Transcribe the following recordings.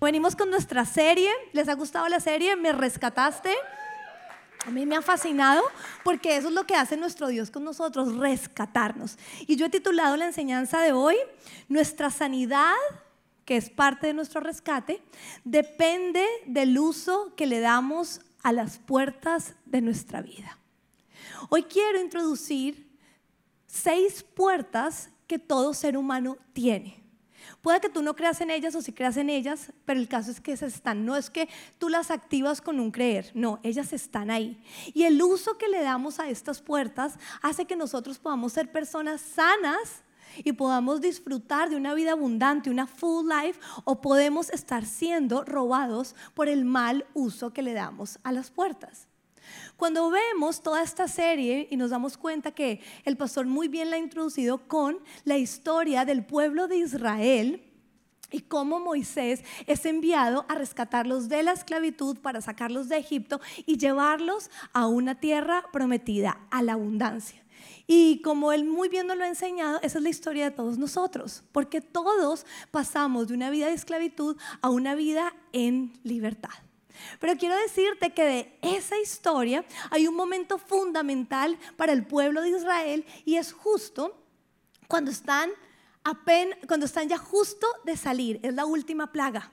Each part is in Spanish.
Venimos con nuestra serie. ¿Les ha gustado la serie? ¿Me rescataste? A mí me ha fascinado porque eso es lo que hace nuestro Dios con nosotros, rescatarnos. Y yo he titulado la enseñanza de hoy, Nuestra sanidad, que es parte de nuestro rescate, depende del uso que le damos a las puertas de nuestra vida. Hoy quiero introducir seis puertas que todo ser humano tiene. Puede que tú no creas en ellas o si creas en ellas, pero el caso es que esas están. No es que tú las activas con un creer, no, ellas están ahí. Y el uso que le damos a estas puertas hace que nosotros podamos ser personas sanas y podamos disfrutar de una vida abundante, una full life, o podemos estar siendo robados por el mal uso que le damos a las puertas. Cuando vemos toda esta serie y nos damos cuenta que el pastor muy bien la ha introducido con la historia del pueblo de Israel, y cómo Moisés es enviado a rescatarlos de la esclavitud para sacarlos de Egipto y llevarlos a una tierra prometida, a la abundancia. Y como él muy bien nos lo ha enseñado, esa es la historia de todos nosotros, porque todos pasamos de una vida de esclavitud a una vida en libertad. Pero quiero decirte que de esa historia hay un momento fundamental para el pueblo de Israel y es justo cuando están, cuando están ya justo de salir, es la última plaga.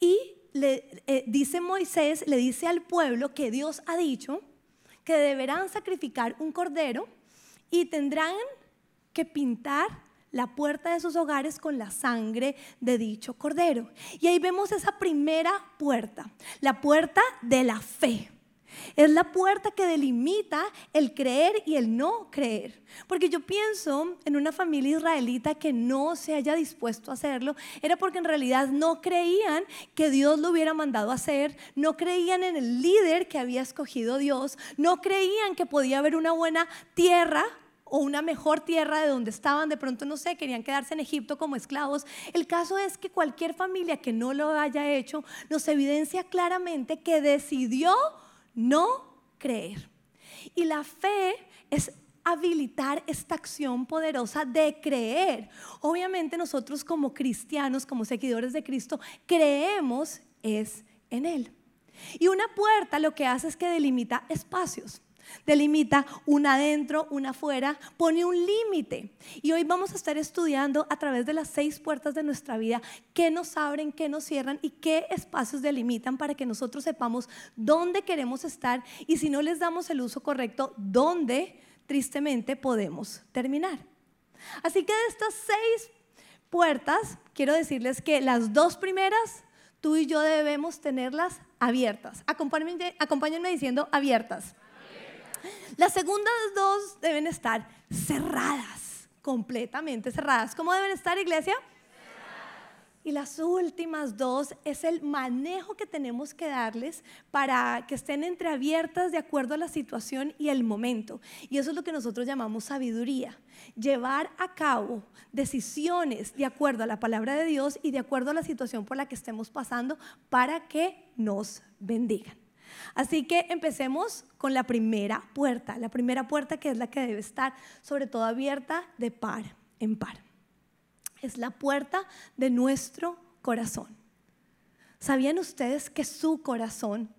Y le eh, dice Moisés, le dice al pueblo que Dios ha dicho que deberán sacrificar un cordero y tendrán que pintar la puerta de sus hogares con la sangre de dicho cordero. Y ahí vemos esa primera puerta, la puerta de la fe. Es la puerta que delimita el creer y el no creer. Porque yo pienso en una familia israelita que no se haya dispuesto a hacerlo, era porque en realidad no creían que Dios lo hubiera mandado a hacer, no creían en el líder que había escogido Dios, no creían que podía haber una buena tierra o una mejor tierra de donde estaban, de pronto no sé, querían quedarse en Egipto como esclavos. El caso es que cualquier familia que no lo haya hecho nos evidencia claramente que decidió no creer. Y la fe es habilitar esta acción poderosa de creer. Obviamente nosotros como cristianos, como seguidores de Cristo, creemos es en Él. Y una puerta lo que hace es que delimita espacios. Delimita una adentro, una afuera, pone un límite. Y hoy vamos a estar estudiando a través de las seis puertas de nuestra vida qué nos abren, qué nos cierran y qué espacios delimitan para que nosotros sepamos dónde queremos estar y si no les damos el uso correcto, dónde tristemente podemos terminar. Así que de estas seis puertas, quiero decirles que las dos primeras, tú y yo debemos tenerlas abiertas. Acompáñenme, acompáñenme diciendo abiertas. Las segundas dos deben estar cerradas, completamente cerradas. ¿Cómo deben estar, iglesia? Y las últimas dos es el manejo que tenemos que darles para que estén entreabiertas de acuerdo a la situación y el momento. Y eso es lo que nosotros llamamos sabiduría. Llevar a cabo decisiones de acuerdo a la palabra de Dios y de acuerdo a la situación por la que estemos pasando para que nos bendigan. Así que empecemos con la primera puerta, la primera puerta que es la que debe estar sobre todo abierta de par en par. Es la puerta de nuestro corazón. ¿Sabían ustedes que su corazón,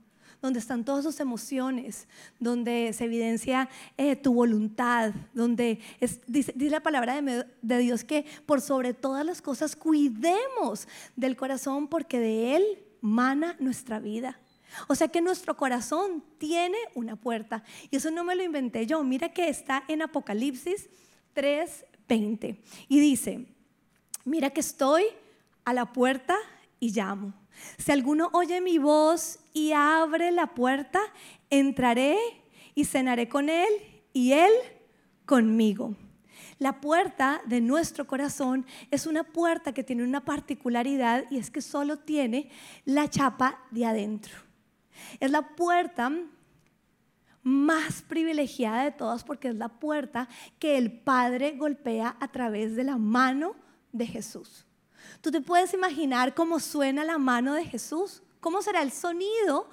donde están todas sus emociones, donde se evidencia eh, tu voluntad, donde dice, la palabra de Dios que por sobre todas las cosas cuidemos del corazón porque de él mana nuestra vida? O sea que nuestro corazón tiene una puerta. Y eso no me lo inventé yo. Mira que está en Apocalipsis 3:20. Y dice, mira que estoy a la puerta y llamo. Si alguno oye mi voz y abre la puerta, entraré y cenaré con él y él conmigo. La puerta de nuestro corazón es una puerta que tiene una particularidad y es que solo tiene la chapa de adentro. Es la puerta más privilegiada de todas porque es la puerta que el Padre golpea a través de la mano de Jesús. ¿Tú te puedes imaginar cómo suena la mano de Jesús? ¿Cómo será el sonido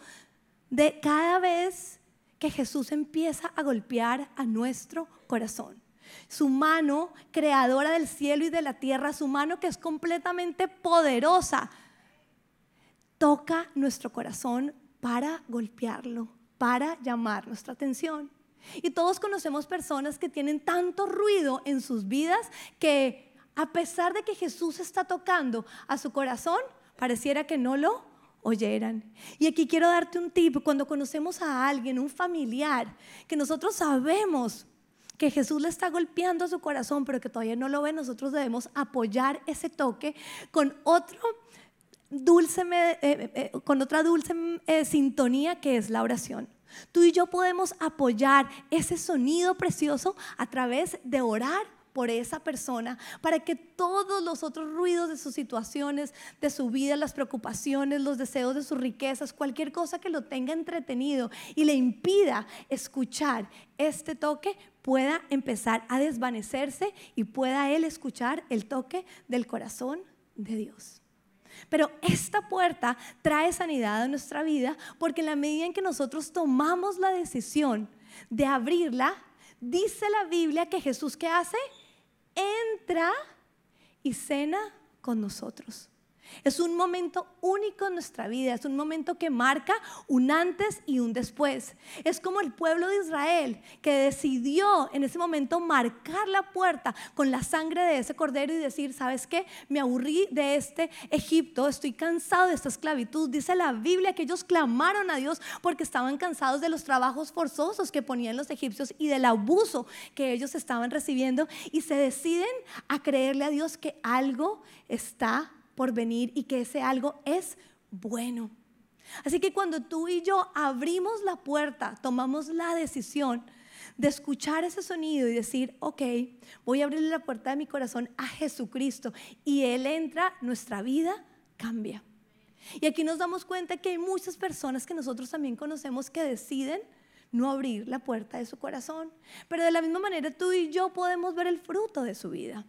de cada vez que Jesús empieza a golpear a nuestro corazón? Su mano creadora del cielo y de la tierra, su mano que es completamente poderosa toca nuestro corazón para golpearlo, para llamar nuestra atención. Y todos conocemos personas que tienen tanto ruido en sus vidas que a pesar de que Jesús está tocando a su corazón, pareciera que no lo oyeran. Y aquí quiero darte un tip, cuando conocemos a alguien, un familiar, que nosotros sabemos que Jesús le está golpeando a su corazón, pero que todavía no lo ve, nosotros debemos apoyar ese toque con otro dulce, eh, eh, eh, con otra dulce sintonía que es la oración. Tú y yo podemos apoyar ese sonido precioso a través de orar por esa persona, para que todos los otros ruidos de sus situaciones, de su vida, las preocupaciones, los deseos de sus riquezas, cualquier cosa que lo tenga entretenido y le impida escuchar este toque, pueda empezar a desvanecerse y pueda él escuchar el toque del corazón de Dios. Pero esta puerta trae sanidad a nuestra vida porque en la medida en que nosotros tomamos la decisión de abrirla, dice la Biblia que Jesús ¿qué hace? Entra y cena con nosotros. Es un momento único en nuestra vida, es un momento que marca un antes y un después. Es como el pueblo de Israel que decidió en ese momento marcar la puerta con la sangre de ese cordero y decir, ¿sabes qué? Me aburrí de este Egipto, estoy cansado de esta esclavitud. Dice la Biblia que ellos clamaron a Dios porque estaban cansados de los trabajos forzosos que ponían los egipcios y del abuso que ellos estaban recibiendo y se deciden a creerle a Dios que algo está por venir y que ese algo es bueno. Así que cuando tú y yo abrimos la puerta, tomamos la decisión de escuchar ese sonido y decir, ok, voy a abrirle la puerta de mi corazón a Jesucristo y Él entra, nuestra vida cambia. Y aquí nos damos cuenta que hay muchas personas que nosotros también conocemos que deciden no abrir la puerta de su corazón. Pero de la misma manera tú y yo podemos ver el fruto de su vida.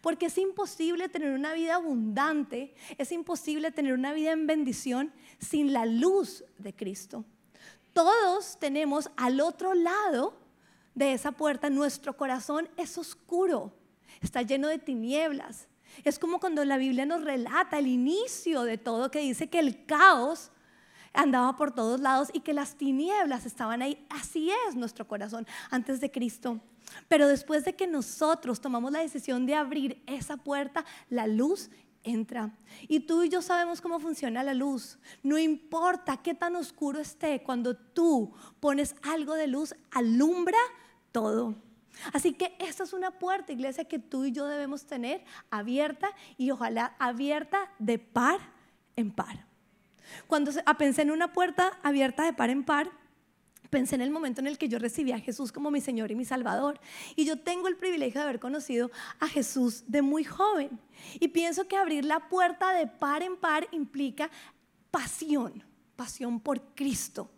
Porque es imposible tener una vida abundante, es imposible tener una vida en bendición sin la luz de Cristo. Todos tenemos al otro lado de esa puerta, nuestro corazón es oscuro, está lleno de tinieblas. Es como cuando la Biblia nos relata el inicio de todo, que dice que el caos andaba por todos lados y que las tinieblas estaban ahí. Así es nuestro corazón antes de Cristo. Pero después de que nosotros tomamos la decisión de abrir esa puerta, la luz entra. Y tú y yo sabemos cómo funciona la luz. No importa qué tan oscuro esté, cuando tú pones algo de luz, alumbra todo. Así que esta es una puerta, iglesia, que tú y yo debemos tener abierta y ojalá abierta de par en par. Cuando pensé en una puerta abierta de par en par, pensé en el momento en el que yo recibí a Jesús como mi Señor y mi Salvador. Y yo tengo el privilegio de haber conocido a Jesús de muy joven. Y pienso que abrir la puerta de par en par implica pasión, pasión por Cristo.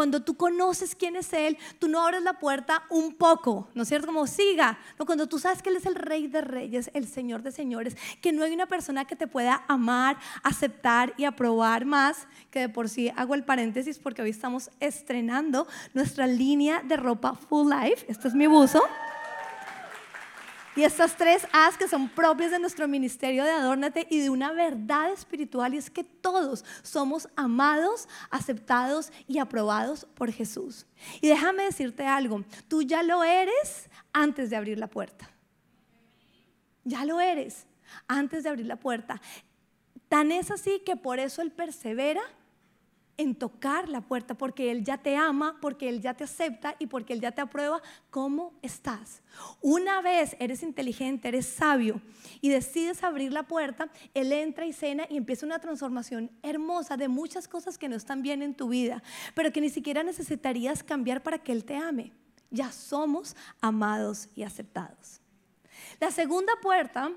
Cuando tú conoces quién es Él, tú no abres la puerta un poco, ¿no es cierto? Como siga. No, cuando tú sabes que Él es el Rey de Reyes, el Señor de Señores, que no hay una persona que te pueda amar, aceptar y aprobar más, que de por sí hago el paréntesis porque hoy estamos estrenando nuestra línea de ropa Full Life. Este es mi buzo. Y estas tres A's que son propias de nuestro ministerio de Adórnate y de una verdad espiritual y es que todos somos amados, aceptados y aprobados por Jesús. Y déjame decirte algo, tú ya lo eres antes de abrir la puerta. Ya lo eres antes de abrir la puerta. Tan es así que por eso Él persevera en tocar la puerta, porque Él ya te ama, porque Él ya te acepta y porque Él ya te aprueba cómo estás. Una vez eres inteligente, eres sabio y decides abrir la puerta, Él entra y cena y empieza una transformación hermosa de muchas cosas que no están bien en tu vida, pero que ni siquiera necesitarías cambiar para que Él te ame. Ya somos amados y aceptados. La segunda puerta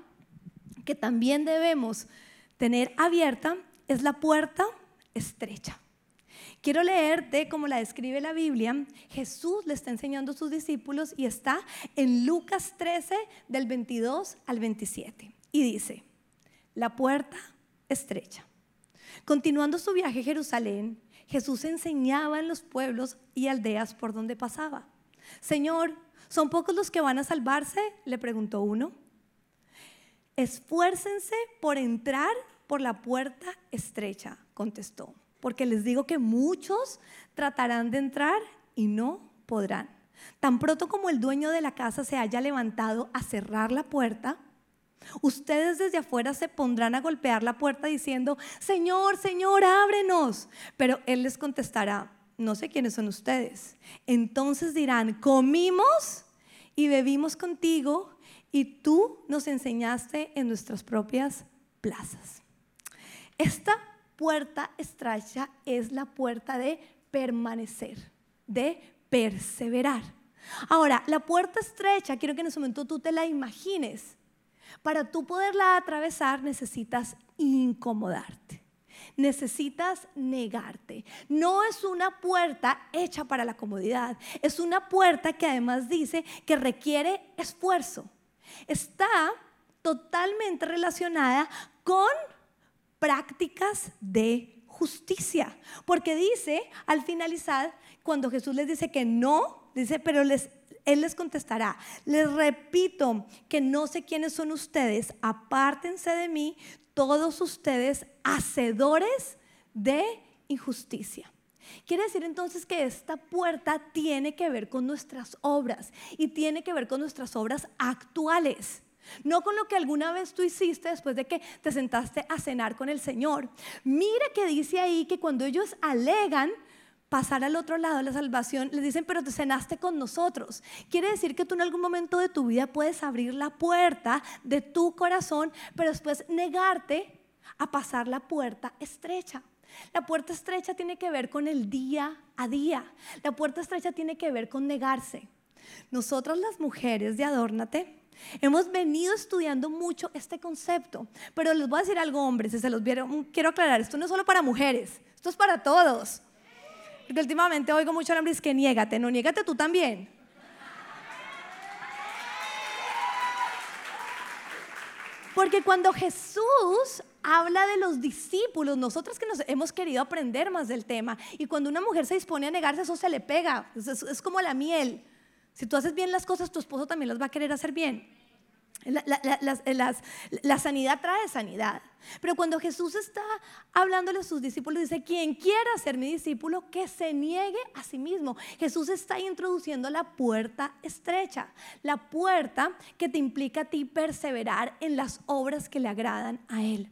que también debemos tener abierta es la puerta estrecha. Quiero leerte como la describe la Biblia. Jesús le está enseñando a sus discípulos y está en Lucas 13 del 22 al 27. Y dice, la puerta estrecha. Continuando su viaje a Jerusalén, Jesús enseñaba en los pueblos y aldeas por donde pasaba. Señor, ¿son pocos los que van a salvarse? Le preguntó uno. Esfuércense por entrar por la puerta estrecha, contestó, porque les digo que muchos tratarán de entrar y no podrán. Tan pronto como el dueño de la casa se haya levantado a cerrar la puerta, ustedes desde afuera se pondrán a golpear la puerta diciendo, Señor, Señor, ábrenos. Pero Él les contestará, no sé quiénes son ustedes. Entonces dirán, comimos y bebimos contigo y tú nos enseñaste en nuestras propias plazas. Esta puerta estrecha es la puerta de permanecer, de perseverar. Ahora, la puerta estrecha, quiero que en ese momento tú te la imagines. Para tú poderla atravesar necesitas incomodarte. Necesitas negarte. No es una puerta hecha para la comodidad. Es una puerta que además dice que requiere esfuerzo. Está totalmente relacionada con prácticas de justicia. Porque dice al finalizar cuando Jesús les dice que no, dice, pero Él les contestará, les repito que no sé quiénes son ustedes, apártense de mí, todos ustedes hacedores de injusticia. Quiere decir entonces que esta puerta tiene que ver con nuestras obras y tiene que ver con nuestras obras actuales. No con lo que alguna vez tú hiciste después de que te sentaste a cenar con el Señor. Mira que dice ahí que cuando ellos alegan, pasar al otro lado de la salvación, les dicen, pero te cenaste con nosotros. Quiere decir que tú en algún momento de tu vida puedes abrir la puerta de tu corazón, pero después negarte a pasar la puerta estrecha. La puerta estrecha tiene que ver con el día a día. La puerta estrecha tiene que ver con negarse. Nosotras las mujeres de Adórnate hemos venido estudiando mucho este concepto, pero les voy a decir algo, hombres, se los vieron, quiero aclarar, esto no es solo para mujeres, esto es para todos. Porque últimamente oigo mucho hombres que niégate, no, niégate tú también. Porque cuando Jesús habla de los discípulos, nosotros que nos hemos querido aprender más del tema, y cuando una mujer se dispone a negarse, eso se le pega, es como la miel. Si tú haces bien las cosas, tu esposo también las va a querer hacer bien. La, sanidad trae sanidad. Pero cuando Jesús está hablándole a sus discípulos, dice, quien quiera ser mi discípulo, que se niegue a sí mismo. Jesús está introduciendo la puerta estrecha, la puerta que te implica a ti perseverar en las obras que le agradan a Él.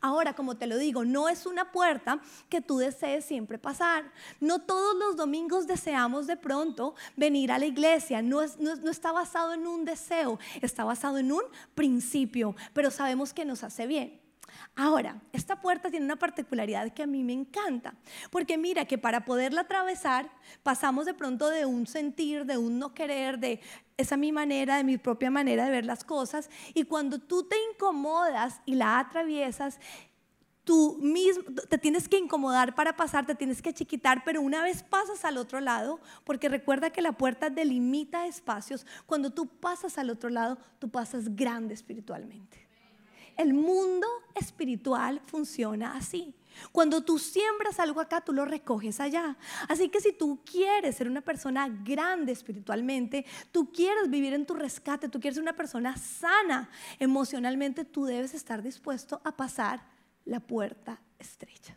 Ahora, como te lo digo, no es una puerta que tú desees siempre pasar. No todos los domingos deseamos de pronto venir a la iglesia. No, no está basado en un deseo, está basado en un principio, pero sabemos que nos hace bien. Ahora, esta puerta tiene una particularidad que a mí me encanta, porque mira que para poderla atravesar pasamos de pronto de un sentir, de un no querer, de esa mi manera, de mi propia manera de ver las cosas, y cuando tú te incomodas y la atraviesas, tú mismo te tienes que incomodar para pasar, te tienes que chiquitar, pero una vez pasas al otro lado, porque recuerda que la puerta delimita espacios, cuando tú pasas al otro lado, tú pasas grande espiritualmente. El mundo espiritual funciona así. Cuando tú siembras algo acá, tú lo recoges allá. Así que si tú quieres ser una persona grande espiritualmente, tú quieres vivir en tu rescate, tú quieres ser una persona sana emocionalmente, tú debes estar dispuesto a pasar la puerta estrecha.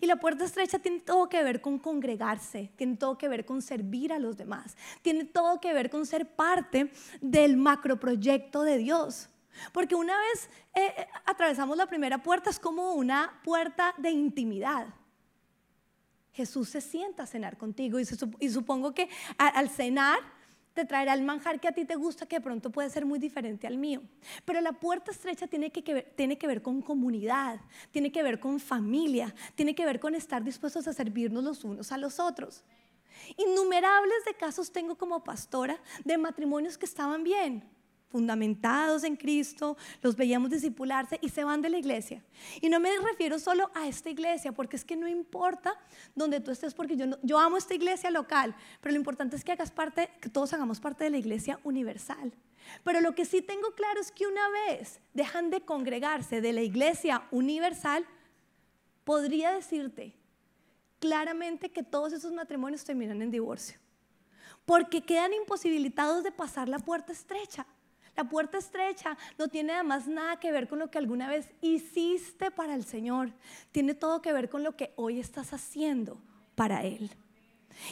Y la puerta estrecha tiene todo que ver con congregarse, tiene todo que ver con servir a los demás, tiene todo que ver con ser parte del macroproyecto de Dios. Porque una vez eh, eh, atravesamos la primera puerta es como una puerta de intimidad. Jesús se sienta a cenar contigo y, supongo que al cenar te traerá el manjar que a ti te gusta que de pronto puede ser muy diferente al mío. Pero la puerta estrecha tiene que, ver, tiene que ver con comunidad, tiene que ver con familia, tiene que ver con estar dispuestos a servirnos los unos a los otros. Innumerables de casos tengo como pastora de matrimonios que estaban bien, fundamentados en Cristo, los veíamos discipularse y se van de la iglesia. Y no me refiero solo a esta iglesia, porque es que no importa donde tú estés, porque yo, yo amo esta iglesia local, pero lo importante es que hagas parte, que todos hagamos parte de la iglesia universal. Pero lo que sí tengo claro es que una vez dejan de congregarse de la iglesia universal, podría decirte claramente que todos esos matrimonios terminan en divorcio, porque quedan imposibilitados de pasar la puerta estrecha. La puerta estrecha no tiene además nada que ver con lo que alguna vez hiciste para el Señor. Tiene todo que ver con lo que hoy estás haciendo para Él.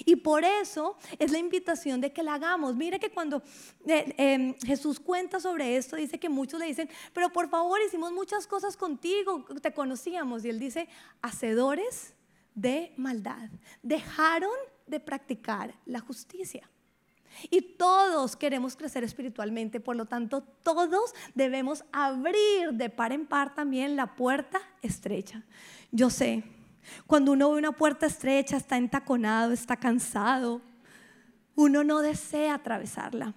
Y por eso es la invitación de que la hagamos. Mire que cuando eh, em, Jesús cuenta sobre esto, dice que muchos le dicen, pero por favor hicimos muchas cosas contigo, te conocíamos. Y él dice, hacedores de maldad, dejaron de practicar la justicia. Y todos queremos crecer espiritualmente, por lo tanto todos debemos abrir de par en par también la puerta estrecha. Yo sé, cuando uno ve una puerta estrecha, está entaconado, está cansado, uno no desea atravesarla.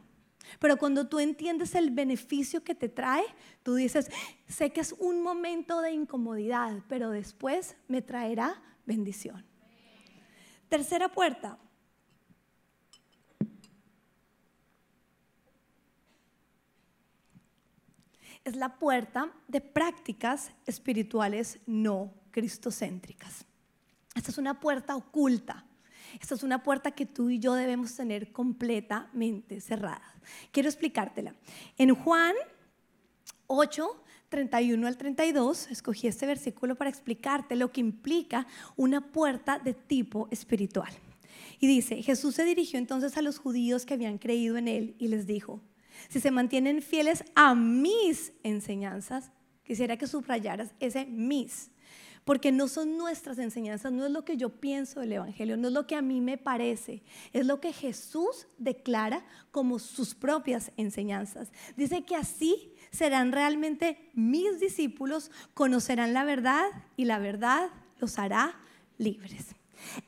Pero cuando tú entiendes el beneficio que te trae, tú dices, sé que es un momento de incomodidad, pero después me traerá bendición. Tercera puerta. Es la puerta de prácticas espirituales no cristocéntricas. Esta es una puerta oculta. Esta es una puerta que tú y yo debemos tener completamente cerrada. Quiero explicártela. En Juan 8, 31 al 32, escogí este versículo para explicarte lo que implica una puerta de tipo espiritual. Y dice, Jesús se dirigió entonces a los judíos que habían creído en él y les dijo, si se mantienen fieles a mis enseñanzas, quisiera que subrayaras ese mis, porque no son nuestras enseñanzas, no es lo que yo pienso del Evangelio, no es lo que a mí me parece, es lo que Jesús declara como sus propias enseñanzas. Dice que así serán realmente mis discípulos, conocerán la verdad y la verdad los hará libres.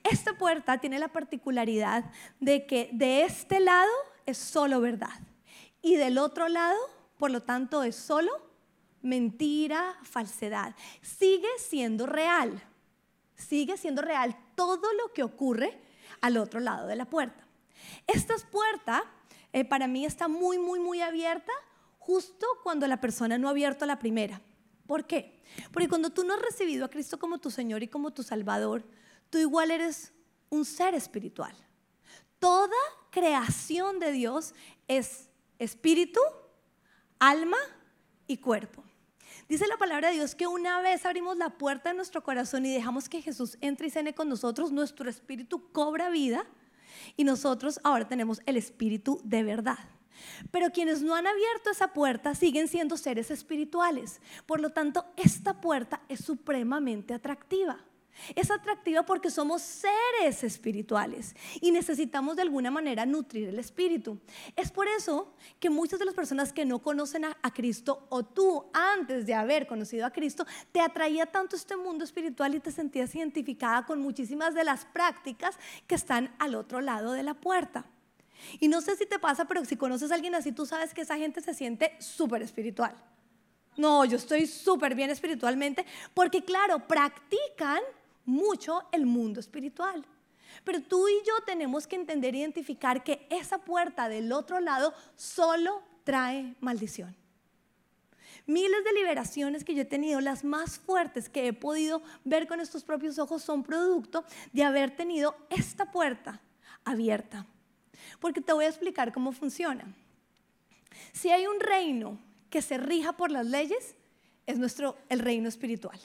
Esta puerta tiene la particularidad de que de este lado es solo verdad y del otro lado, por lo tanto, es solo mentira, falsedad. Sigue siendo real. Sigue siendo real todo lo que ocurre al otro lado de la puerta. Esta puerta eh, para mí está muy, muy, muy abierta justo cuando la persona no ha abierto la primera. ¿Por qué? Porque cuando tú no has recibido a Cristo como tu Señor y como tu Salvador, tú igual eres un ser espiritual. Toda creación de Dios es espíritu, alma y cuerpo. Dice la palabra de Dios que una vez abrimos la puerta de nuestro corazón y dejamos que Jesús entre y cene con nosotros, nuestro espíritu cobra vida y nosotros ahora tenemos el espíritu de verdad. Pero quienes no han abierto esa puerta siguen siendo seres espirituales. Por lo tanto, esta puerta es supremamente atractiva. Es atractiva porque somos seres espirituales y necesitamos de alguna manera nutrir el espíritu. Es por eso que muchas de las personas que no conocen a, Cristo o tú antes de haber conocido a Cristo, te atraía tanto este mundo espiritual y te sentías identificada con muchísimas de las prácticas que están al otro lado de la puerta. Y no sé si te pasa, pero si conoces a alguien así, tú sabes que esa gente se siente súper espiritual. No, yo estoy súper bien espiritualmente porque claro, practican mucho el mundo espiritual. Pero tú y yo tenemos que entender identificar que esa puerta del otro lado solo trae maldición. Miles de liberaciones que yo he tenido, las más fuertes que he podido ver con estos propios ojos, son producto de haber tenido esta puerta abierta. Porque te voy a explicar cómo funciona. Si hay un reino que se rija por las leyes, es nuestro el reino espiritual.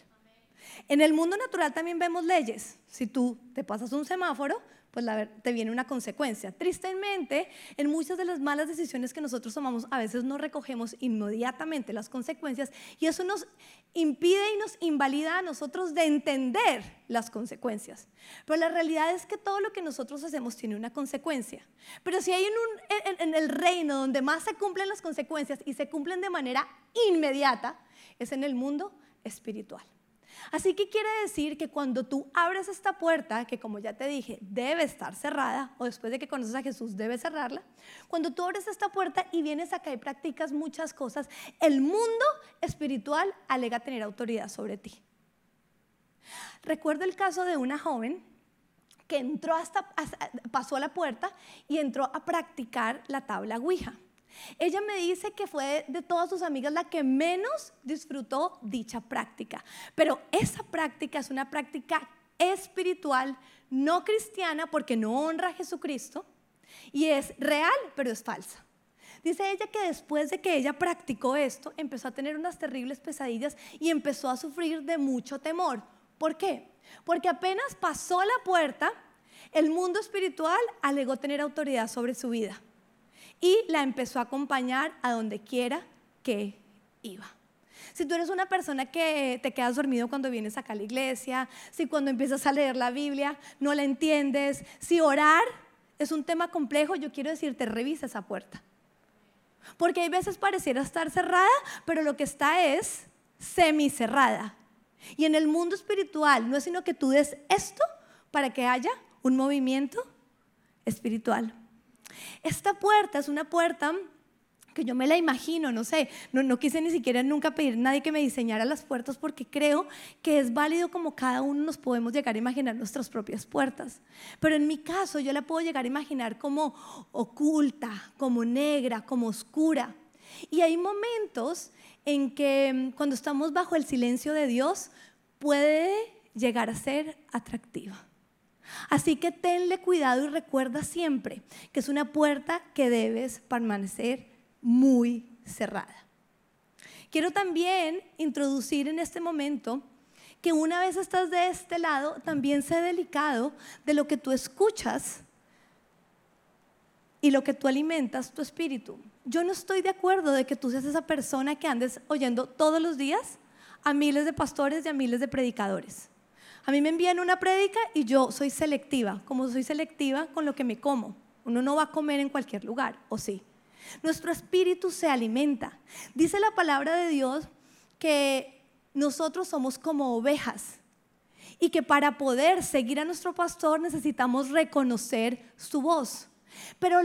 En el mundo natural también vemos leyes. Si tú te pasas un semáforo, pues te viene una consecuencia. Tristemente, en muchas de las malas decisiones que nosotros tomamos, a veces no recogemos inmediatamente las consecuencias y eso nos impide y nos invalida a nosotros de entender las consecuencias. Pero la realidad es que todo lo que nosotros hacemos tiene una consecuencia. Pero si hay en el reino donde más se cumplen las consecuencias y se cumplen de manera inmediata, es en el mundo espiritual. Así que quiere decir que cuando tú abres esta puerta, que como ya te dije, debe estar cerrada, o después de que conoces a Jesús, debe cerrarla, cuando tú abres esta puerta y vienes acá y practicas muchas cosas, el mundo espiritual alega tener autoridad sobre ti. Recuerdo el caso de una joven que entró hasta, pasó a la puerta y entró a practicar la tabla Ouija. Ella me dice que fue de todas sus amigas la que menos disfrutó dicha práctica. Pero esa práctica es una práctica espiritual, no cristiana, porque no honra a Jesucristo, y es real, pero es falsa. Dice ella que después de que ella practicó esto, empezó a tener unas terribles pesadillas y empezó a sufrir de mucho temor. ¿Por qué? Porque apenas pasó la puerta, el mundo espiritual alegó tener autoridad sobre su vida y la empezó a acompañar a donde quiera que iba. Si tú eres una persona que te quedas dormido cuando vienes acá a la iglesia, si cuando empiezas a leer la Biblia no la entiendes, si orar es un tema complejo, yo quiero decirte, revisa esa puerta. Porque hay veces pareciera estar cerrada, pero lo que está es semicerrada. Y en el mundo espiritual no es sino que tú des esto para que haya un movimiento espiritual. Esta puerta es una puerta que yo me la imagino, no sé, no, quise ni siquiera nunca pedir a nadie que me diseñara las puertas porque creo que es válido como cada uno nos podemos llegar a imaginar nuestras propias puertas. Pero en mi caso yo la puedo llegar a imaginar como oculta, como negra, como oscura. Y hay momentos en que mm, cuando estamos bajo el silencio de Dios puede llegar a ser atractiva. Así que tenle cuidado y recuerda siempre que es una puerta que debes permanecer muy cerrada. Quiero también introducir en este momento que una vez estás de este lado, también sé delicado de lo que tú escuchas y lo que tú alimentas tu espíritu. Yo no estoy de acuerdo de que tú seas esa persona que andes oyendo todos los días a miles de pastores y a miles de predicadores. A mí me envían una prédica y yo soy selectiva, como soy selectiva con lo que me como. Uno no va a comer en cualquier lugar, ¿o sí? Nuestro espíritu se alimenta. Dice la palabra de Dios que nosotros somos como ovejas y que para poder seguir a nuestro pastor necesitamos reconocer su voz. Pero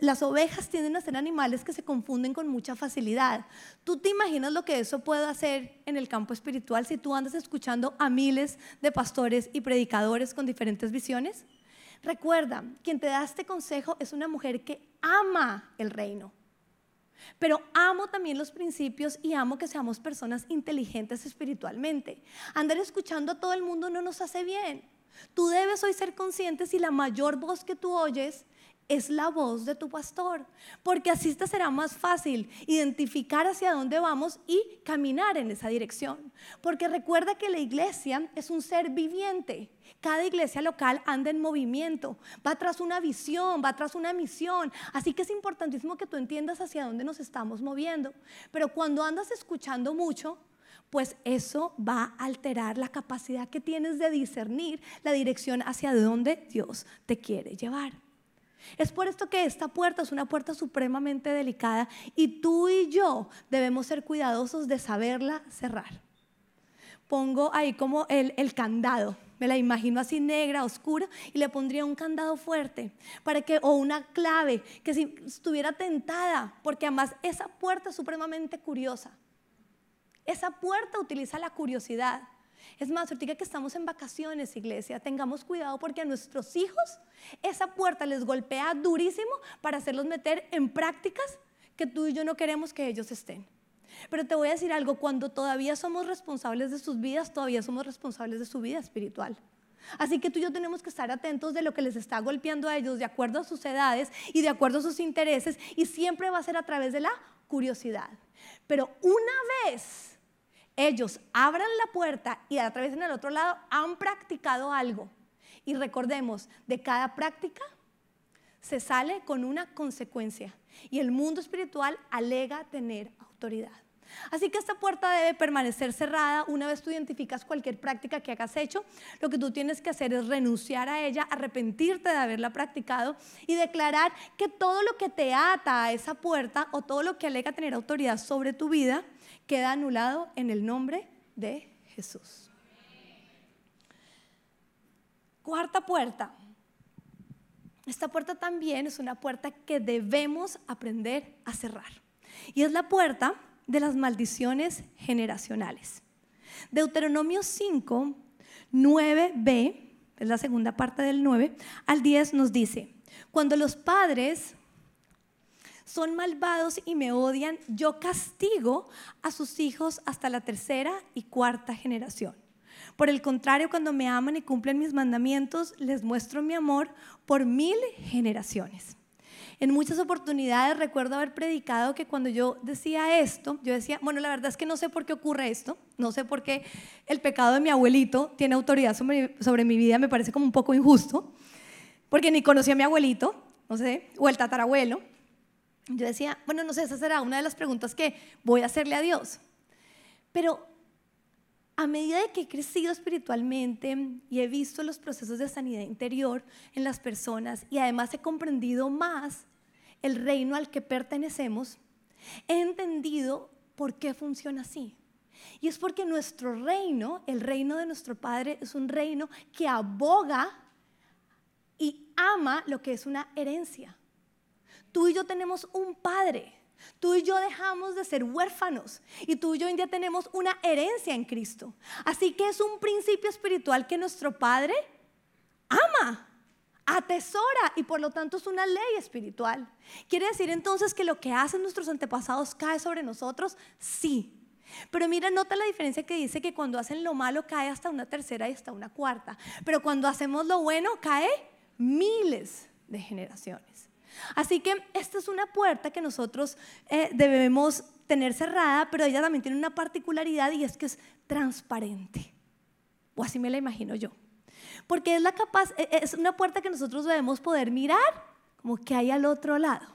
las ovejas tienden a ser animales que se confunden con mucha facilidad. ¿Tú te imaginas lo que eso puede hacer en el campo espiritual si tú andas escuchando a miles de pastores y predicadores con diferentes visiones? Recuerda, quien te da este consejo es una mujer que ama el reino. Pero amo también los principios y amo que seamos personas inteligentes espiritualmente. Andar escuchando a todo el mundo no nos hace bien. Tú debes hoy ser consciente si la mayor voz que tú oyes es la voz de tu pastor, porque así te será más fácil identificar hacia dónde vamos y caminar en esa dirección. Porque recuerda que la iglesia es un ser viviente. Cada iglesia local anda en movimiento, va tras una visión, va tras una misión. Así que es importantísimo que tú entiendas hacia dónde nos estamos moviendo. Pero cuando andas escuchando mucho, pues eso va a alterar la capacidad que tienes de discernir la dirección hacia dónde Dios te quiere llevar. Es por esto que esta puerta es una puerta supremamente delicada y tú y yo debemos ser cuidadosos de saberla cerrar. Pongo ahí como el, el candado, me la imagino así negra, oscura, y le pondría un candado fuerte para que, o una clave, que si estuviera tentada, porque además esa puerta es supremamente curiosa. Esa puerta utiliza la curiosidad. Es más, ahorita que estamos en vacaciones, iglesia, tengamos cuidado porque a nuestros hijos esa puerta les golpea durísimo para hacerlos meter en prácticas que tú y yo no queremos que ellos estén. Pero te voy a decir algo, cuando todavía somos responsables de sus vidas, todavía somos responsables de su vida espiritual. Así que tú y yo tenemos que estar atentos de lo que les está golpeando a ellos de acuerdo a sus edades y de acuerdo a sus intereses y siempre va a ser a través de la curiosidad. Pero una vez ellos abran la puerta y a través en el otro lado han practicado algo. Y recordemos, de cada práctica se sale con una consecuencia. Y el mundo espiritual alega tener autoridad. Así que esta puerta debe permanecer cerrada una vez tú identificas cualquier práctica que hagas hecho. Lo que tú tienes que hacer es renunciar a ella, arrepentirte de haberla practicado y declarar que todo lo que te ata a esa puerta o todo lo que alega tener autoridad sobre tu vida queda anulado en el nombre de Jesús. Cuarta puerta. Esta puerta también es una puerta que debemos aprender a cerrar. Y es la puerta de las maldiciones generacionales. Deuteronomio 5, 9b, es la segunda parte del 9, al 10 nos dice, cuando los padres son malvados y me odian, yo castigo a sus hijos hasta la tercera y cuarta generación. Por el contrario, cuando me aman y cumplen mis mandamientos, les muestro mi amor por mil generaciones. En muchas oportunidades recuerdo haber predicado que cuando yo decía esto, yo decía, bueno, la verdad es que no sé por qué ocurre esto, no sé por qué el pecado de mi abuelito tiene autoridad sobre, mi vida, me parece como un poco injusto, porque ni conocía a mi abuelito, no sé, o el tatarabuelo. Yo decía, bueno, no sé, esa será una de las preguntas que voy a hacerle a Dios. Pero a medida de que he crecido espiritualmente y he visto los procesos de sanidad interior en las personas y además he comprendido más el reino al que pertenecemos, he entendido por qué funciona así. Y es porque nuestro reino, el reino de nuestro Padre, es un reino que aboga y ama lo que es una herencia. Tú y yo tenemos un Padre Tú y yo dejamos de ser huérfanos y tú y yo hoy día tenemos una herencia en Cristo. Así que es un principio espiritual que nuestro Padre ama, atesora y por lo tanto es una ley espiritual. ¿Quiere decir entonces que lo que hacen nuestros antepasados cae sobre nosotros? Sí. Pero mira, nota la diferencia que dice que cuando hacen lo malo cae hasta una tercera y hasta una cuarta. Pero cuando hacemos lo bueno cae miles de generaciones. Así que esta es una puerta que nosotros eh, debemos tener cerrada, pero ella también tiene una particularidad y es que es transparente. O así me la imagino yo. Porque es, la capaz, e, es una puerta que nosotros debemos poder mirar como que hay al otro lado.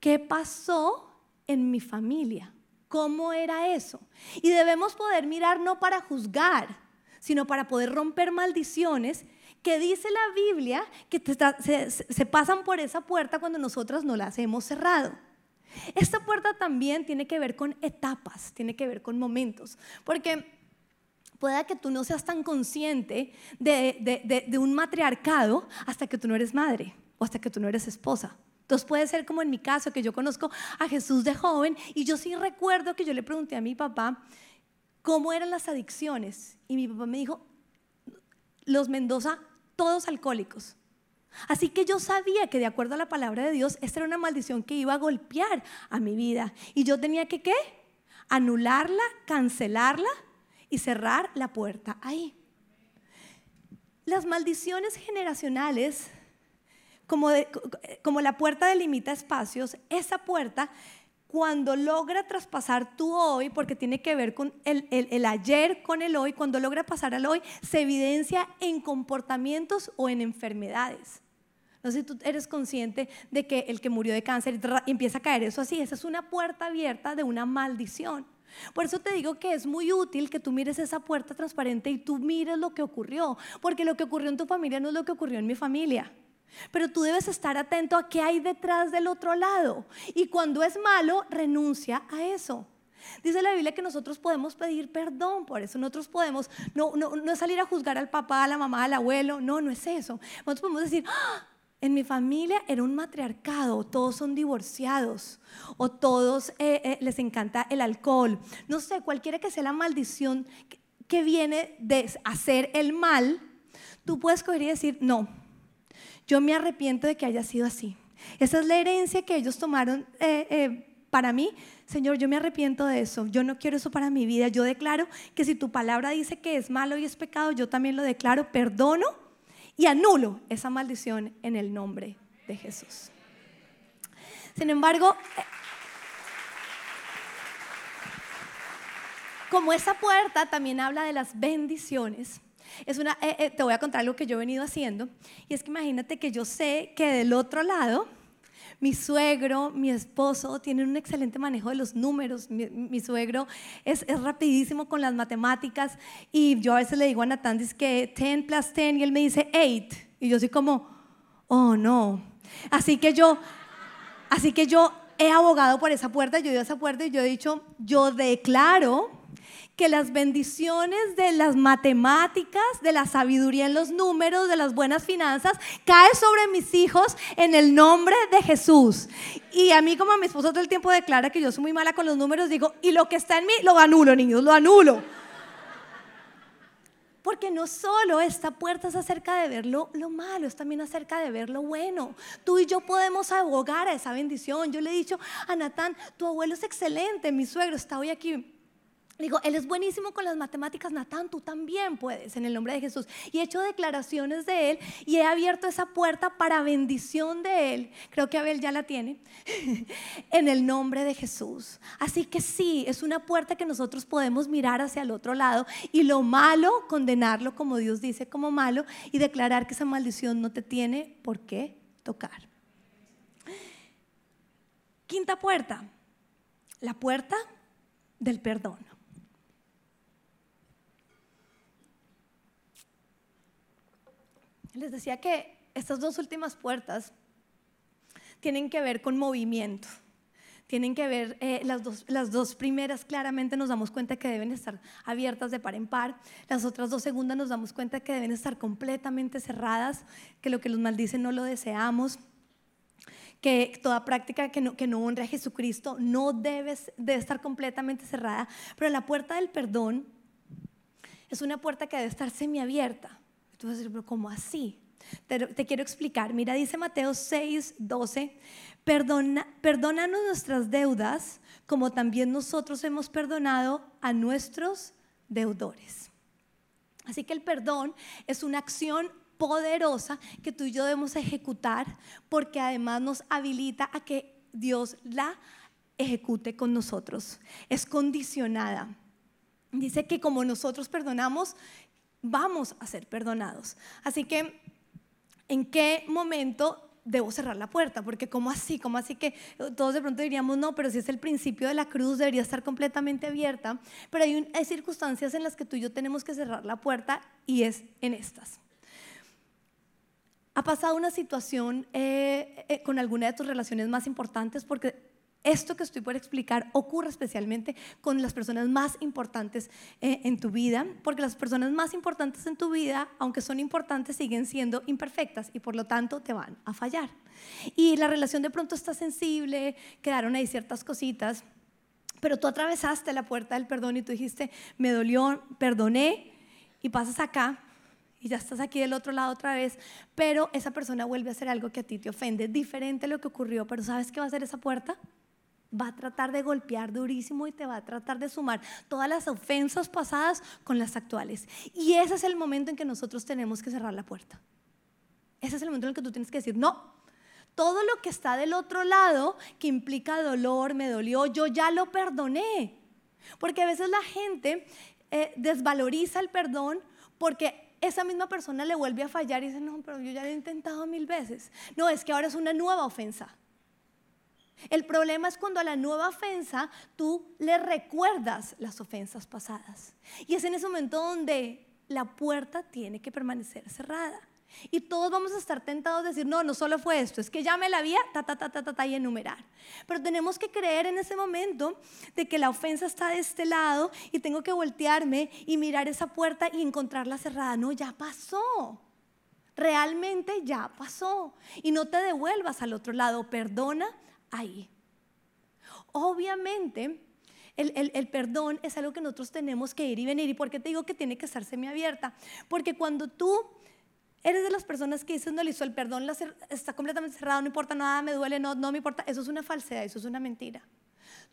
¿Qué pasó en mi familia? ¿Cómo era eso? Y debemos poder mirar no para juzgar, sino para poder romper maldiciones que dice la Biblia que se, pasan por esa puerta cuando nosotras no las hemos cerrado. Esta puerta también tiene que ver con etapas, tiene que ver con momentos, porque pueda que tú no seas tan consciente de, de, un matriarcado hasta que tú no eres madre o hasta que tú no eres esposa. Entonces puede ser como en mi caso, que yo conozco a Jesús de joven y yo sí recuerdo que yo le pregunté a mi papá cómo eran las adicciones y mi papá me dijo, los Mendoza todos alcohólicos. Así que yo sabía que de acuerdo a la palabra de Dios, esta era una maldición que iba a golpear a mi vida. Y yo tenía que, ¿qué? Anularla, cancelarla y cerrar la puerta ahí. Las maldiciones generacionales, como, como la puerta delimita espacios, esa puerta cuando logra traspasar tu hoy, porque tiene que ver con el, ayer con el hoy, cuando logra pasar al hoy, se evidencia en comportamientos o en enfermedades. No sé si tú eres consciente de que el que murió de cáncer empieza a caer eso así, esa es una puerta abierta de una maldición. Por eso te digo que es muy útil que tú mires esa puerta transparente y tú mires lo que ocurrió, porque lo que ocurrió en tu familia no es lo que ocurrió en mi familia. Pero tú debes estar atento a qué hay detrás del otro lado. Y cuando es malo, renuncia a eso. Dice la Biblia que nosotros podemos pedir perdón por eso. Nosotros podemos, no, no, no salir a juzgar al papá, a la mamá, al abuelo. No, no es eso. Nosotros podemos decir, ¡Ah! en mi familia era un matriarcado, todos son divorciados o todos eh, eh, les encanta el alcohol. No sé, cualquiera que sea la maldición que viene de hacer el mal, tú puedes coger y decir, no, yo me arrepiento de que haya sido así. Esa es la herencia que ellos tomaron eh, eh, para mí. Señor, yo me arrepiento de eso. Yo no quiero eso para mi vida. Yo declaro que si tu palabra dice que es malo y es pecado, yo también lo declaro, perdono y anulo esa maldición en el nombre de Jesús. Sin embargo, eh, como esa puerta también habla de las bendiciones, es una, eh, eh, te voy a contar algo que yo he venido haciendo. Y es que imagínate que yo sé que del otro lado, mi suegro, mi esposo tienen un excelente manejo de los números. Mi, suegro es, es, rapidísimo con las matemáticas. Y yo a veces le digo a Natán, que 10 plus 10 y él me dice 8. Y yo soy como, oh no. Así que yo, así que yo he abogado por esa puerta, yo he ido a esa puerta y yo he dicho, yo declaro que las bendiciones de las matemáticas, de la sabiduría en los números, de las buenas finanzas, cae sobre mis hijos en el nombre de Jesús. Y a mí como a mi esposo todo el tiempo declara que yo soy muy mala con los números, digo, y lo que está en mí lo anulo, niños, lo anulo. Porque no solo esta puerta es acerca de ver lo, lo, malo, es también acerca de ver lo bueno. Tú y yo podemos abogar a esa bendición. Yo le he dicho a Natán, tu abuelo es excelente, mi suegro está hoy aquí Digo, Él es buenísimo con las matemáticas, Natán, tú también puedes, en el nombre de Jesús. Y he hecho declaraciones de Él y he abierto esa puerta para bendición de Él. Creo que Abel ya la tiene, en el nombre de Jesús. Así que sí, es una puerta que nosotros podemos mirar hacia el otro lado y lo malo, condenarlo como Dios dice como malo y declarar que esa maldición no te tiene por qué tocar. Quinta puerta, la puerta del perdón. Les decía que estas dos últimas puertas tienen que ver con movimiento. Tienen que ver, eh, las, dos, las dos primeras claramente nos damos cuenta que deben estar abiertas de par en par. Las otras dos segundas nos damos cuenta que deben estar completamente cerradas, que lo que los maldice no lo deseamos que toda práctica que no, que no honre a Jesucristo no debe, debe estar completamente cerrada, pero la puerta del perdón es una puerta que debe estar semiabierta. Tú vas a decir, pero ¿cómo así? Te, te, quiero explicar. Mira, dice Mateo 6, 12, Perdona, perdónanos nuestras deudas como también nosotros hemos perdonado a nuestros deudores. Así que el perdón es una acción poderosa que tú y yo debemos ejecutar porque además nos habilita a que Dios la ejecute con nosotros. Es condicionada. Dice que como nosotros perdonamos, vamos a ser perdonados. Así que, ¿en qué momento debo cerrar la puerta? Porque ¿cómo así? ¿Cómo así que todos de pronto diríamos, no, pero si es el principio de la cruz, debería estar completamente abierta? Pero hay, hay circunstancias en las que tú y yo tenemos que cerrar la puerta y es en estas. ¿Ha pasado una situación eh, eh, con alguna de tus relaciones más importantes? Porque esto que estoy por explicar ocurre especialmente con las personas más importantes eh, en tu vida, porque las personas más importantes en tu vida, aunque son importantes, siguen siendo imperfectas y por lo tanto te van a fallar. Y la relación de pronto está sensible, quedaron ahí ciertas cositas, pero tú atravesaste la puerta del perdón y tú dijiste, me dolió, perdoné, y pasas acá y ya estás aquí del otro lado otra vez, pero esa persona vuelve a hacer algo que a ti te ofende, diferente a lo que ocurrió, pero ¿sabes qué va a hacer esa puerta? Va a tratar de golpear durísimo y te va a tratar de sumar todas las ofensas pasadas con las actuales. Y ese es el momento en que nosotros tenemos que cerrar la puerta. Ese es el momento en el que tú tienes que decir, no, todo lo que está del otro lado, que implica dolor, me dolió, yo ya lo perdoné. Porque a veces la gente eh, desvaloriza el perdón porque esa misma persona le vuelve a fallar y dice, no, pero yo ya lo he intentado mil veces. No, es que ahora es una nueva ofensa. El problema es cuando a la nueva ofensa tú le recuerdas las ofensas pasadas. Y es en ese momento donde la puerta tiene que permanecer cerrada. Y todos vamos a estar tentados de decir, no, no solo fue esto, es que ya me la había, ta, ta, ta, ta, ta, ta, y enumerar. Pero tenemos que creer en ese momento de que la ofensa está de este lado y tengo que voltearme y mirar esa puerta y encontrarla cerrada. No, ya pasó. Realmente ya pasó. Y no te devuelvas al otro lado, perdona ahí. Obviamente, el, el, perdón es algo que nosotros tenemos que ir y venir. ¿Y por qué te digo que tiene que estar semiabierta? Porque cuando tú Eres de las personas que dicen, no, listo, el perdón está completamente cerrado, no importa nada, me duele, no, no me importa. Eso es una falsedad, eso es una mentira.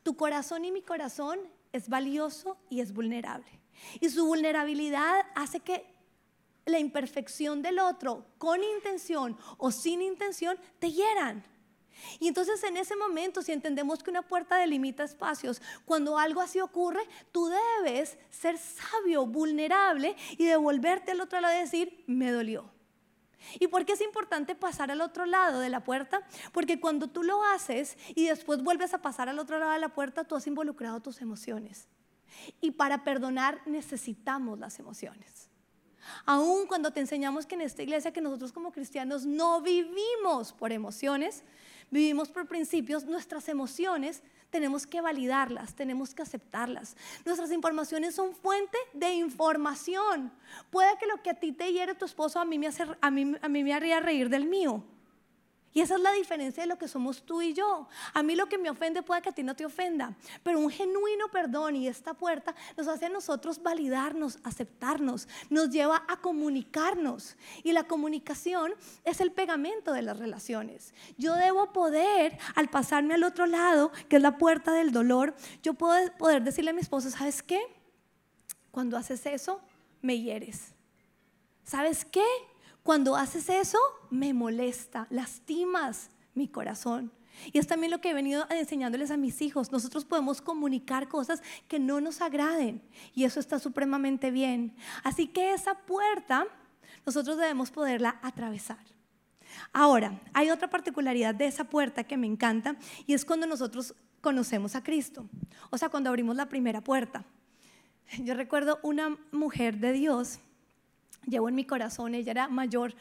Tu corazón y mi corazón es valioso y es vulnerable. Y su vulnerabilidad hace que la imperfección del otro, con intención o sin intención, te hieran. Y entonces en ese momento, si entendemos que una puerta delimita espacios, cuando algo así ocurre, tú debes ser sabio, vulnerable y devolverte al otro lado y decir, me dolió. ¿Y por qué es importante pasar al otro lado de la puerta? Porque cuando tú lo haces y después vuelves a pasar al otro lado de la puerta, tú has involucrado tus emociones. Y para perdonar necesitamos las emociones. Aún cuando te enseñamos que en esta iglesia que nosotros como cristianos no vivimos por emociones, vivimos por principios, nuestras emociones tenemos que validarlas, tenemos que aceptarlas. Nuestras informaciones son fuente de información. Puede que lo que a ti te hiere tu esposo a mí me, hace, a mí, a mí me haría reír del mío. Y esa es la diferencia de lo que somos tú y yo. A mí lo que me ofende puede que a ti no te ofenda, pero un genuino perdón y esta puerta nos hace a nosotros validarnos, aceptarnos, nos lleva a comunicarnos. Y la comunicación es el pegamento de las relaciones. Yo debo poder, al pasarme al otro lado, que es la puerta del dolor, yo puedo poder decirle a mi esposa, ¿sabes qué? Cuando haces eso, me hieres. ¿Sabes qué? Cuando haces eso, me molesta, lastimas mi corazón. Y es también lo que he venido enseñándoles a mis hijos. Nosotros podemos comunicar cosas que no nos agraden y eso está supremamente bien. Así que esa puerta nosotros debemos poderla atravesar. Ahora, hay otra particularidad de esa puerta que me encanta y es cuando nosotros conocemos a Cristo. O sea, cuando abrimos la primera puerta. Yo recuerdo una mujer de Dios, llevo en mi corazón, ella era mayor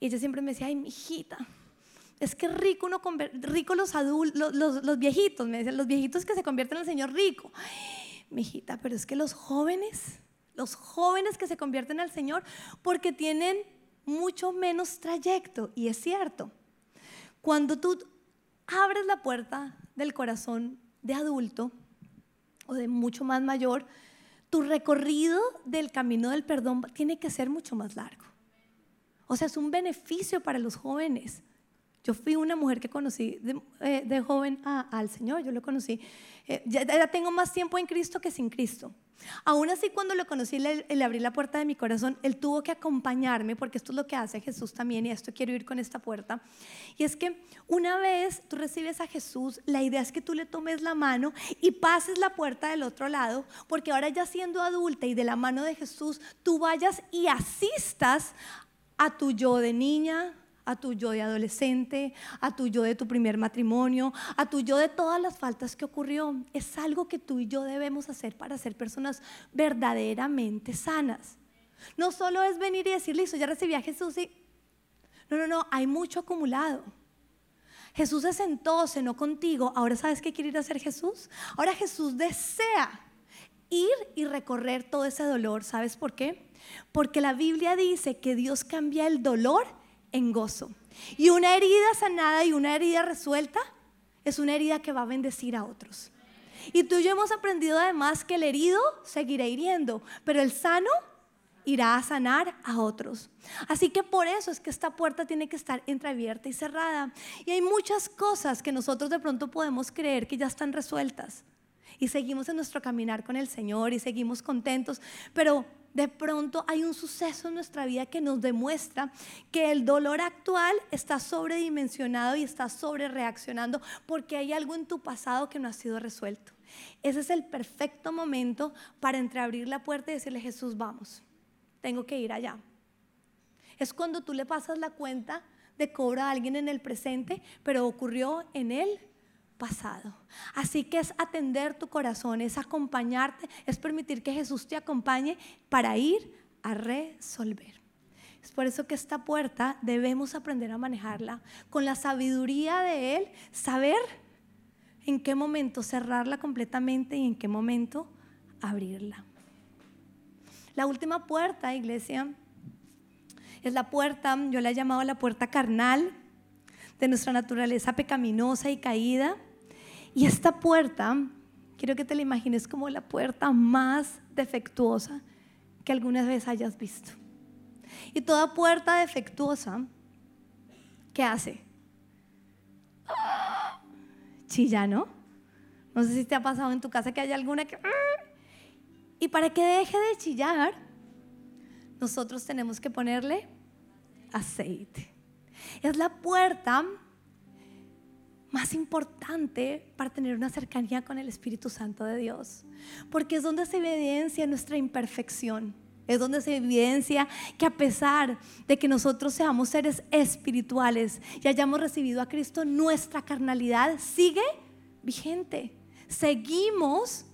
y ella siempre me decía, ay, mi hijita, es que rico, uno rico los adultos, los, viejitos, me decían, los viejitos que se convierten en el Señor rico. mi hijita, pero es que los jóvenes, los jóvenes que se convierten al Señor, porque tienen mucho menos trayecto. Y es cierto, cuando tú abres la puerta del corazón de adulto o de mucho más mayor, tu recorrido del camino del perdón tiene que ser mucho más largo. O sea, es un beneficio para los jóvenes. Yo fui una mujer que conocí de, eh, joven al Señor, yo lo conocí. Eh, ya, tengo más tiempo en Cristo que sin Cristo. Aún así, cuando lo conocí, le, le, abrí la puerta de mi corazón, Él tuvo que acompañarme, porque esto es lo que hace Jesús también, y esto quiero ir con esta puerta. Y es que una vez tú recibes a Jesús, la idea es que tú le tomes la mano y pases la puerta del otro lado, porque ahora ya siendo adulta y de la mano de Jesús, tú vayas y asistas a tu yo de niña, a tu yo de adolescente, a tu yo de tu primer matrimonio, a tu yo de todas las faltas que ocurrió. Es algo que tú y yo debemos hacer para ser personas verdaderamente sanas. No solo es venir y decirle, listo, ya recibí a Jesús y... No, no, no, hay mucho acumulado. Jesús se sentó, cenó contigo. Ahora sabes qué quiere ir a hacer Jesús. Ahora Jesús desea ir y recorrer todo ese dolor. ¿Sabes por qué? Porque la Biblia dice que Dios cambia el dolor en gozo. Y una herida sanada y una herida resuelta es una herida que va a bendecir a otros. Y tú y yo hemos aprendido además que el herido seguirá hiriendo, pero el sano irá a sanar a otros. Así que por eso es que esta puerta tiene que estar entreabierta y cerrada. Y hay muchas cosas que nosotros de pronto podemos creer que ya están resueltas. Y seguimos en nuestro caminar con el Señor y seguimos contentos, pero de pronto hay un suceso en nuestra vida que nos demuestra que el dolor actual está sobredimensionado y está sobre reaccionando porque hay algo en tu pasado que no ha sido resuelto. Ese es el perfecto momento para entreabrir la puerta y decirle, Jesús, vamos, tengo que ir allá. Es cuando tú le pasas la cuenta de cobro a alguien en el presente, pero ocurrió en él pasado. Así que es atender tu corazón, es acompañarte, es permitir que Jesús te acompañe para ir a resolver. Es por eso que esta puerta debemos aprender a manejarla con la sabiduría de Él, saber en qué momento cerrarla completamente y en qué momento abrirla. La última puerta, iglesia, es la puerta, yo la he llamado la puerta carnal de nuestra naturaleza pecaminosa y caída. Y esta puerta, quiero que te la imagines como la puerta más defectuosa que alguna vez hayas visto. Y toda puerta defectuosa, ¿qué hace? Chilla, ¿no? No sé si te ha pasado en tu casa que hay alguna que... Y para que deje de chillar, nosotros tenemos que ponerle aceite. Es la puerta más importante para tener una cercanía con el Espíritu Santo de Dios. Porque es donde se evidencia nuestra imperfección. Es donde se evidencia que a pesar de que nosotros seamos seres espirituales y hayamos recibido a Cristo, nuestra carnalidad sigue vigente. Seguimos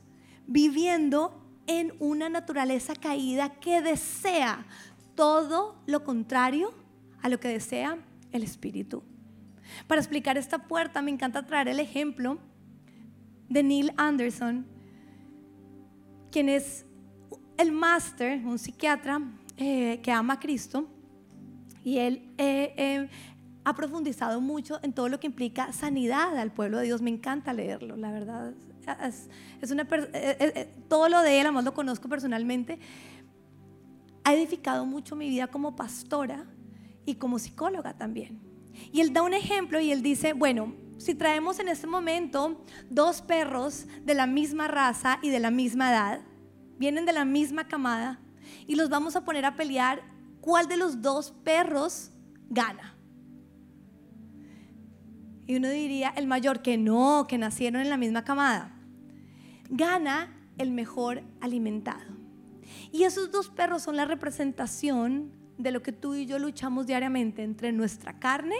viviendo en una naturaleza caída que desea todo lo contrario a lo que desea el Espíritu. Para explicar esta puerta me encanta traer el ejemplo de Neil Anderson, quien es el máster, un psiquiatra eh, que ama a Cristo, y él eh, eh, ha profundizado mucho en todo lo que implica sanidad al pueblo de Dios. Me encanta leerlo, la verdad. Es, todo lo de él, además lo conozco personalmente, ha edificado mucho mi vida como pastora y como psicóloga también. Y él da un ejemplo y él dice, bueno, si traemos en este momento dos perros de la misma raza y de la misma edad, vienen de la misma camada y los vamos a poner a pelear cuál de los dos perros gana. Y uno diría, el mayor, que no, que nacieron en la misma camada. Gana el mejor alimentado. Y esos dos perros son la representación de lo que tú y yo luchamos diariamente entre nuestra carne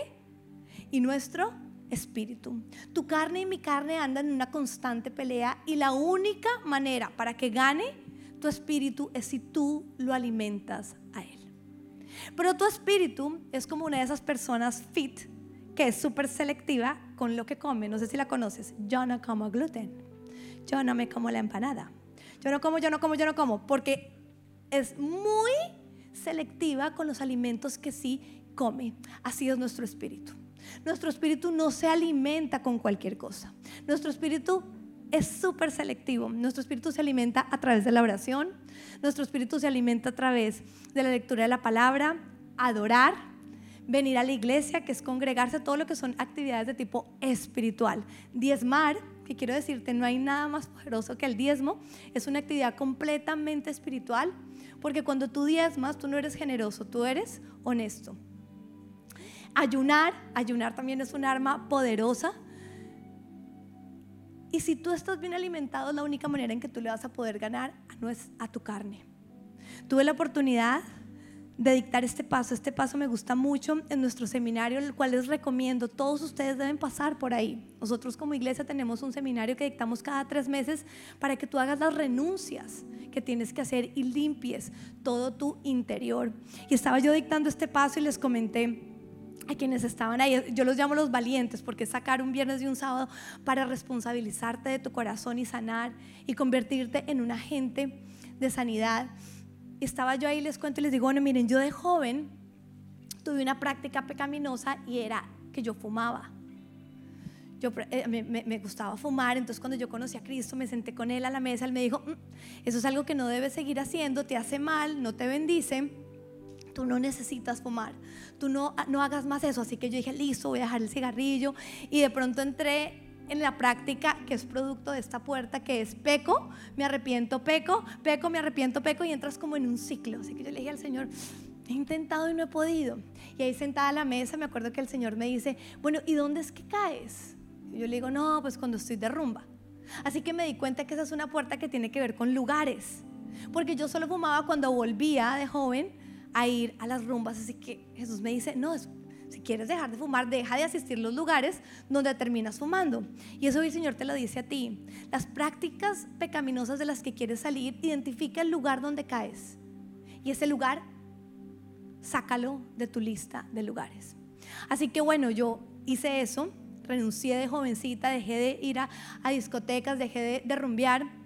y nuestro espíritu. Tu carne y mi carne andan en una constante pelea y la única manera para que gane tu espíritu es si tú lo alimentas a él. Pero tu espíritu es como una de esas personas fit que es súper selectiva con lo que come. No sé si la conoces. Yo no como gluten. Yo no me como la empanada. Yo no como, yo no como, yo no como. Porque es muy selectiva con los alimentos que sí come. Así es nuestro espíritu. Nuestro espíritu no se alimenta con cualquier cosa. Nuestro espíritu es súper selectivo. Nuestro espíritu se alimenta a través de la oración. Nuestro espíritu se alimenta a través de la lectura de la palabra, adorar, venir a la iglesia, que es congregarse, todo lo que son actividades de tipo espiritual. Diezmar, que quiero decirte, no hay nada más poderoso que el diezmo, es una actividad completamente espiritual, porque cuando tú diezmas, tú no eres generoso, tú eres honesto. Ayunar, ayunar también es un arma poderosa. Y si tú estás bien alimentado, es la única manera en que tú le vas a poder ganar a, a tu carne. Tuve la oportunidad de dictar este paso. Este paso me gusta mucho en nuestro seminario, el cual les recomiendo. Todos ustedes deben pasar por ahí. Nosotros como iglesia tenemos un seminario que dictamos cada tres meses para que tú hagas las renuncias que tienes que hacer y limpies todo tu interior. Y estaba yo dictando este paso y les comenté a quienes estaban ahí. Yo los llamo los valientes porque sacar un viernes y un sábado para responsabilizarte de tu corazón y sanar y convertirte en un agente de sanidad estaba yo ahí, les cuento y les digo, bueno, miren, yo de joven tuve una práctica pecaminosa y era que yo fumaba. Yo, eh, me, gustaba fumar, entonces cuando yo conocí a Cristo me senté con él a la mesa, él me dijo, mm, eso es algo que no debes seguir haciendo, te hace mal, no te bendice, tú no necesitas fumar, tú no, no hagas más eso, así que yo dije, listo, voy a dejar el cigarrillo y de pronto entré en la práctica que es producto de esta puerta, que es peco, me arrepiento, peco, peco, me arrepiento, peco, y entras como en un ciclo. Así que yo le dije al Señor, he intentado y no he podido. Y ahí sentada a la mesa, me acuerdo que el Señor me dice, bueno, ¿y dónde es que caes? Y yo le digo, no, pues cuando estoy de rumba. Así que me di cuenta que esa es una puerta que tiene que ver con lugares. Porque yo solo fumaba cuando volvía de joven a ir a las rumbas. Así que Jesús me dice, no, es si quieres dejar de fumar, deja de asistir a los lugares donde terminas fumando. Y eso el Señor te lo dice a ti. Las prácticas pecaminosas de las que quieres salir, identifica el lugar donde caes. Y ese lugar, sácalo de tu lista de lugares. Así que bueno, yo hice eso, renuncié de jovencita, dejé de ir a, discotecas, dejé de, de rumbear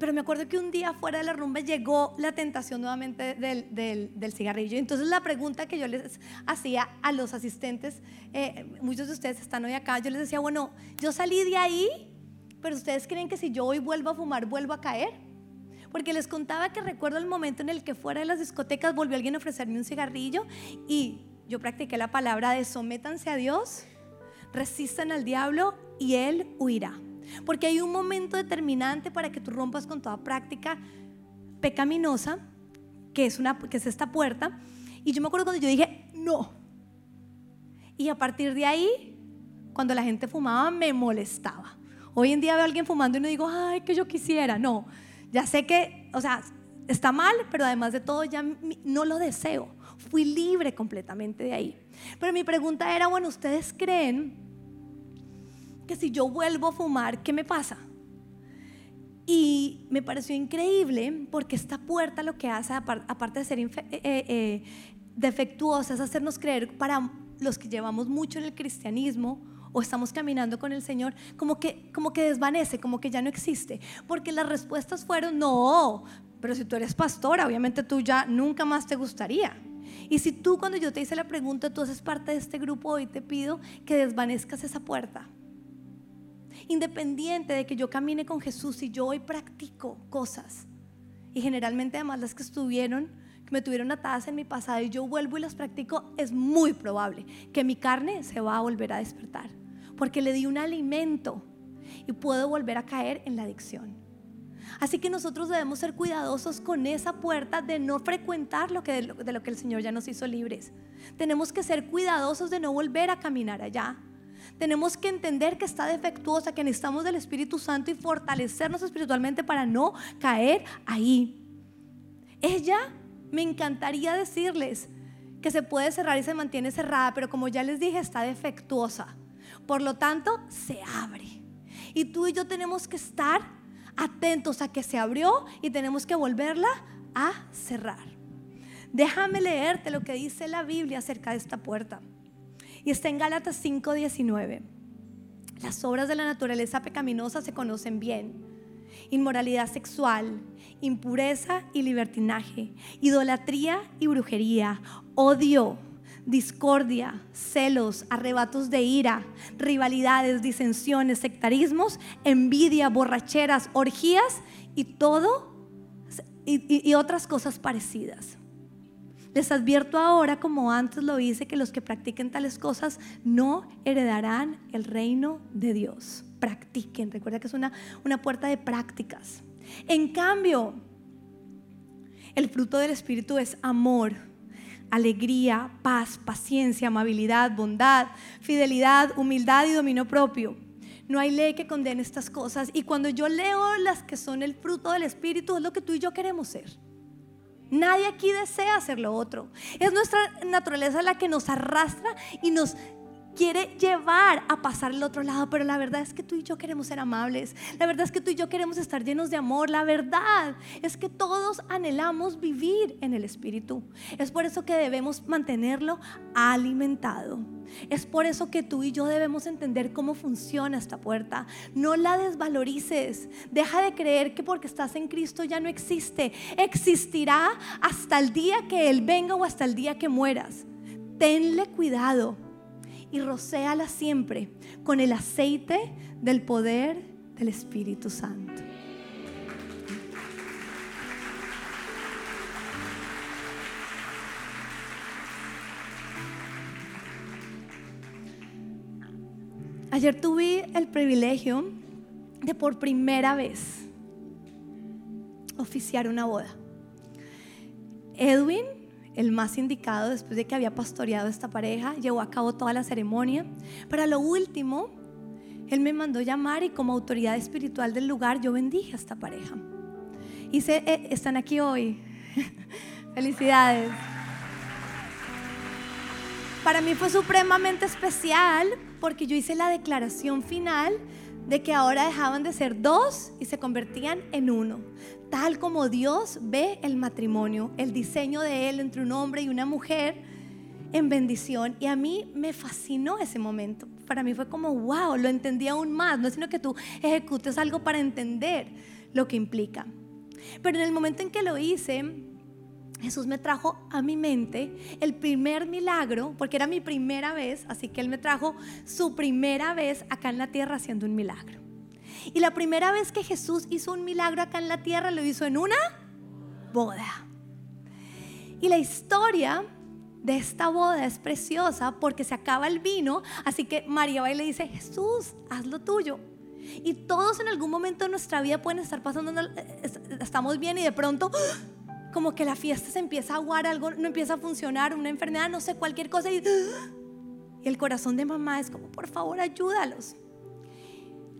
pero me acuerdo que un día fuera de la rumba llegó la tentación nuevamente del, cigarrillo. Entonces la pregunta que yo les hacía a los asistentes, eh, muchos de ustedes están hoy acá, yo les decía, bueno, yo salí de ahí, pero ustedes creen que si yo hoy vuelvo a fumar, vuelvo a caer. Porque les contaba que recuerdo el momento en el que fuera de las discotecas volvió alguien a ofrecerme un cigarrillo y yo practiqué la palabra de sométanse a Dios, resistan al diablo y él huirá. Porque hay un momento determinante para que tú rompas con toda práctica pecaminosa, que es, una, que es esta puerta. Y yo me acuerdo cuando yo dije, no. Y a partir de ahí, cuando la gente fumaba, me molestaba. Hoy en día veo a alguien fumando y no digo, ay, que yo quisiera. No, ya sé que, o sea, está mal, pero además de todo ya no lo deseo. Fui libre completamente de ahí. Pero mi pregunta era, bueno, ¿ustedes creen que si yo vuelvo a fumar, ¿qué me pasa? Y me pareció increíble porque esta puerta lo que hace, aparte de ser eh, eh, eh, defectuosa, es hacernos creer para los que llevamos mucho en el cristianismo o estamos caminando con el Señor, como que, como que desvanece, como que ya no existe. Porque las respuestas fueron, no, pero si tú eres pastora, obviamente tú ya nunca más te gustaría. Y si tú cuando yo te hice la pregunta, tú haces parte de este grupo, hoy te pido que desvanezcas esa puerta independiente de que yo camine con Jesús y yo hoy practico cosas, y generalmente además las que estuvieron, que me tuvieron atadas en mi pasado y yo vuelvo y las practico, es muy probable que mi carne se va a volver a despertar, porque le di un alimento y puedo volver a caer en la adicción. Así que nosotros debemos ser cuidadosos con esa puerta de no frecuentar lo que, de, lo, de lo que el Señor ya nos hizo libres. Tenemos que ser cuidadosos de no volver a caminar allá. Tenemos que entender que está defectuosa, que necesitamos del Espíritu Santo y fortalecernos espiritualmente para no caer ahí. Ella, me encantaría decirles que se puede cerrar y se mantiene cerrada, pero como ya les dije, está defectuosa. Por lo tanto, se abre. Y tú y yo tenemos que estar atentos a que se abrió y tenemos que volverla a cerrar. Déjame leerte lo que dice la Biblia acerca de esta puerta. Y está en Gálatas 5:19. Las obras de la naturaleza pecaminosa se conocen bien. Inmoralidad sexual, impureza y libertinaje, idolatría y brujería, odio, discordia, celos, arrebatos de ira, rivalidades, disensiones, sectarismos, envidia, borracheras, orgías y todo y, y otras cosas parecidas. Les advierto ahora, como antes lo hice, que los que practiquen tales cosas no heredarán el reino de Dios. Practiquen, recuerda que es una, una puerta de prácticas. En cambio, el fruto del Espíritu es amor, alegría, paz, paciencia, amabilidad, bondad, fidelidad, humildad y dominio propio. No hay ley que condene estas cosas. Y cuando yo leo las que son el fruto del Espíritu, es lo que tú y yo queremos ser. Nadie aquí desea hacer lo otro. Es nuestra naturaleza la que nos arrastra y nos quiere llevar a pasar al otro lado, pero la verdad es que tú y yo queremos ser amables, la verdad es que tú y yo queremos estar llenos de amor, la verdad es que todos anhelamos vivir en el Espíritu. Es por eso que debemos mantenerlo alimentado. Es por eso que tú y yo debemos entender cómo funciona esta puerta. No la desvalorices. Deja de creer que porque estás en Cristo ya no existe. Existirá hasta el día que Él venga o hasta el día que mueras. Tenle cuidado y rocéala siempre con el aceite del poder del Espíritu Santo. Ayer tuve el privilegio de por primera vez oficiar una boda. Edwin el más indicado después de que había pastoreado esta pareja, llevó a cabo toda la ceremonia. Para lo último, él me mandó llamar y como autoridad espiritual del lugar yo bendije a esta pareja. Y se, eh, están aquí hoy. Felicidades. Para mí fue supremamente especial porque yo hice la declaración final de que ahora dejaban de ser dos y se convertían en uno tal como Dios ve el matrimonio, el diseño de él entre un hombre y una mujer en bendición. Y a mí me fascinó ese momento. Para mí fue como, wow, lo entendí aún más. No es sino que tú ejecutes algo para entender lo que implica. Pero en el momento en que lo hice, Jesús me trajo a mi mente el primer milagro, porque era mi primera vez, así que Él me trajo su primera vez acá en la tierra haciendo un milagro. Y la primera vez que Jesús hizo un milagro acá en la tierra lo hizo en una boda. Y la historia de esta boda es preciosa porque se acaba el vino, así que María va y le dice, Jesús, haz lo tuyo. Y todos en algún momento de nuestra vida pueden estar pasando, estamos bien y de pronto como que la fiesta se empieza a aguar, algo no empieza a funcionar, una enfermedad, no sé, cualquier cosa. Y, y el corazón de mamá es como, por favor, ayúdalos.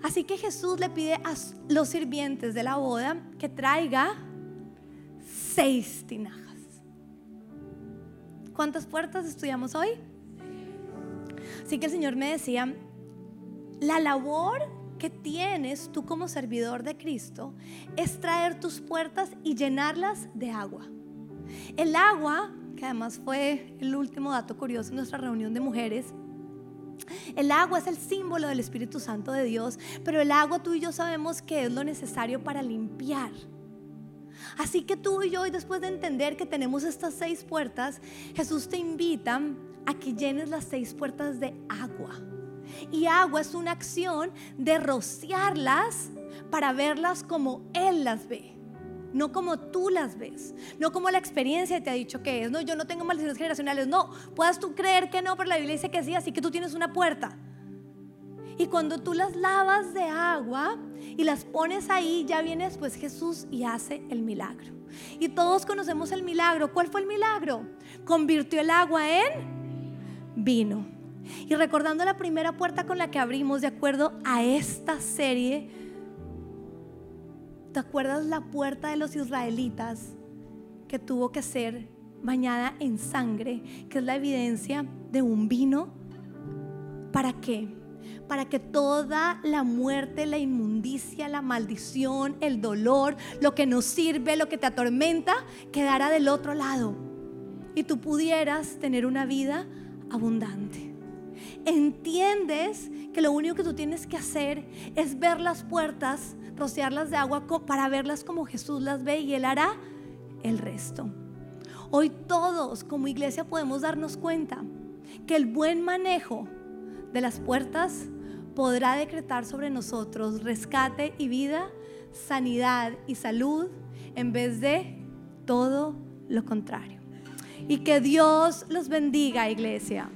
Así que Jesús le pide a los sirvientes de la boda que traiga seis tinajas. ¿Cuántas puertas estudiamos hoy? Así que el Señor me decía, la labor que tienes tú como servidor de Cristo es traer tus puertas y llenarlas de agua. El agua, que además fue el último dato curioso en nuestra reunión de mujeres, el agua es el símbolo del Espíritu Santo de Dios, pero el agua tú y yo sabemos que es lo necesario para limpiar. Así que tú y yo, después de entender que tenemos estas seis puertas, Jesús te invita a que llenes las seis puertas de agua. Y agua es una acción de rociarlas para verlas como Él las ve no como tú las ves, no como la experiencia te ha dicho que es. No, yo no tengo maldiciones generacionales. No, puedas tú creer que no, pero la Biblia dice que sí, así que tú tienes una puerta. Y cuando tú las lavas de agua y las pones ahí, ya viene después Jesús y hace el milagro. Y todos conocemos el milagro. ¿Cuál fue el milagro? Convirtió el agua en vino. Y recordando la primera puerta con la que abrimos, de acuerdo a esta serie, ¿te acuerdas la puerta de los israelitas que tuvo que ser bañada en sangre, que es la evidencia de un vino? ¿Para qué? para que toda la muerte, la inmundicia, la maldición, el dolor, lo que nos sirve, lo que te atormenta, quedara del otro lado y tú pudieras tener una vida abundante. Entiendes que lo único que tú tienes que hacer es ver las puertas, rociarlas de agua para verlas como Jesús las ve y Él hará el resto. Hoy todos como iglesia podemos darnos cuenta que el buen manejo de las puertas podrá decretar sobre nosotros rescate y vida, sanidad y salud, en vez de todo lo contrario. Y que Dios los bendiga, iglesia.